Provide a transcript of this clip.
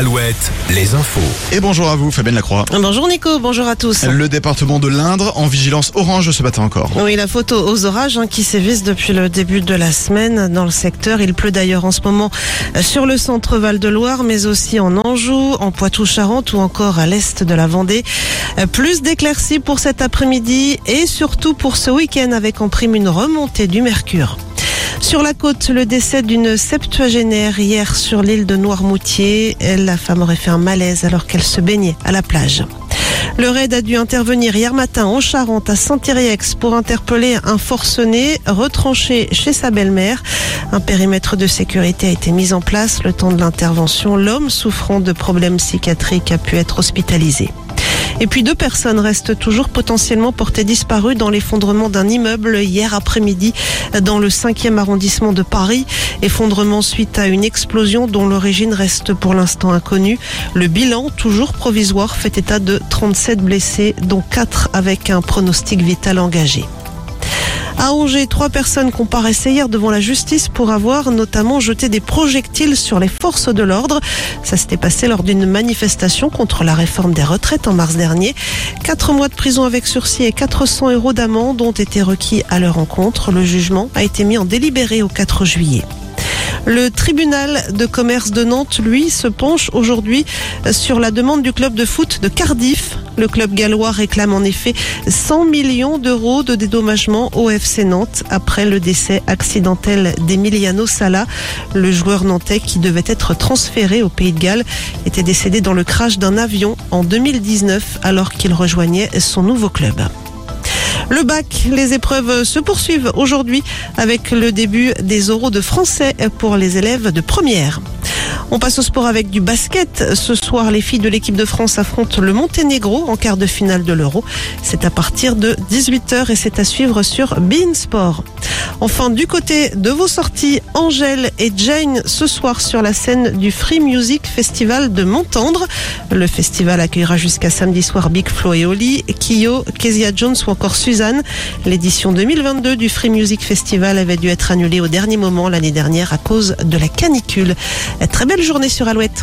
Alouette, les infos. Et bonjour à vous, Fabienne Lacroix. Bonjour Nico, bonjour à tous. Le département de l'Indre en vigilance orange ce matin encore. Oui, la photo aux orages hein, qui sévissent depuis le début de la semaine dans le secteur. Il pleut d'ailleurs en ce moment euh, sur le centre Val-de-Loire, mais aussi en Anjou, en Poitou-Charentes ou encore à l'est de la Vendée. Euh, Plus d'éclaircies pour cet après-midi et surtout pour ce week-end avec en prime une remontée du mercure. Sur la côte, le décès d'une septuagénaire hier sur l'île de Noirmoutier. La femme aurait fait un malaise alors qu'elle se baignait à la plage. Le raid a dû intervenir hier matin en Charente à Saint-Iriex pour interpeller un forcené retranché chez sa belle-mère. Un périmètre de sécurité a été mis en place le temps de l'intervention. L'homme souffrant de problèmes psychiatriques a pu être hospitalisé. Et puis deux personnes restent toujours potentiellement portées disparues dans l'effondrement d'un immeuble hier après-midi dans le 5e arrondissement de Paris. Effondrement suite à une explosion dont l'origine reste pour l'instant inconnue. Le bilan, toujours provisoire, fait état de 37 blessés, dont 4 avec un pronostic vital engagé. À Angers, trois personnes comparaissaient hier devant la justice pour avoir notamment jeté des projectiles sur les forces de l'ordre. Ça s'était passé lors d'une manifestation contre la réforme des retraites en mars dernier. Quatre mois de prison avec sursis et 400 euros d'amende ont été requis à leur encontre. Le jugement a été mis en délibéré au 4 juillet. Le tribunal de commerce de Nantes, lui, se penche aujourd'hui sur la demande du club de foot de Cardiff. Le club gallois réclame en effet 100 millions d'euros de dédommagement au FC Nantes après le décès accidentel d'Emiliano Sala. Le joueur nantais qui devait être transféré au Pays de Galles était décédé dans le crash d'un avion en 2019 alors qu'il rejoignait son nouveau club. Le bac, les épreuves se poursuivent aujourd'hui avec le début des oraux de français pour les élèves de première. On passe au sport avec du basket. Ce soir, les filles de l'équipe de France affrontent le Monténégro en quart de finale de l'Euro. C'est à partir de 18h et c'est à suivre sur Bein Sport. Enfin, du côté de vos sorties, Angèle et Jane ce soir sur la scène du Free Music Festival de Montendre. Le festival accueillera jusqu'à samedi soir Big Flo et Oli, Kyo, Kezia Jones ou encore Suzanne. L'édition 2022 du Free Music Festival avait dû être annulée au dernier moment l'année dernière à cause de la canicule. Belle journée sur Alouette.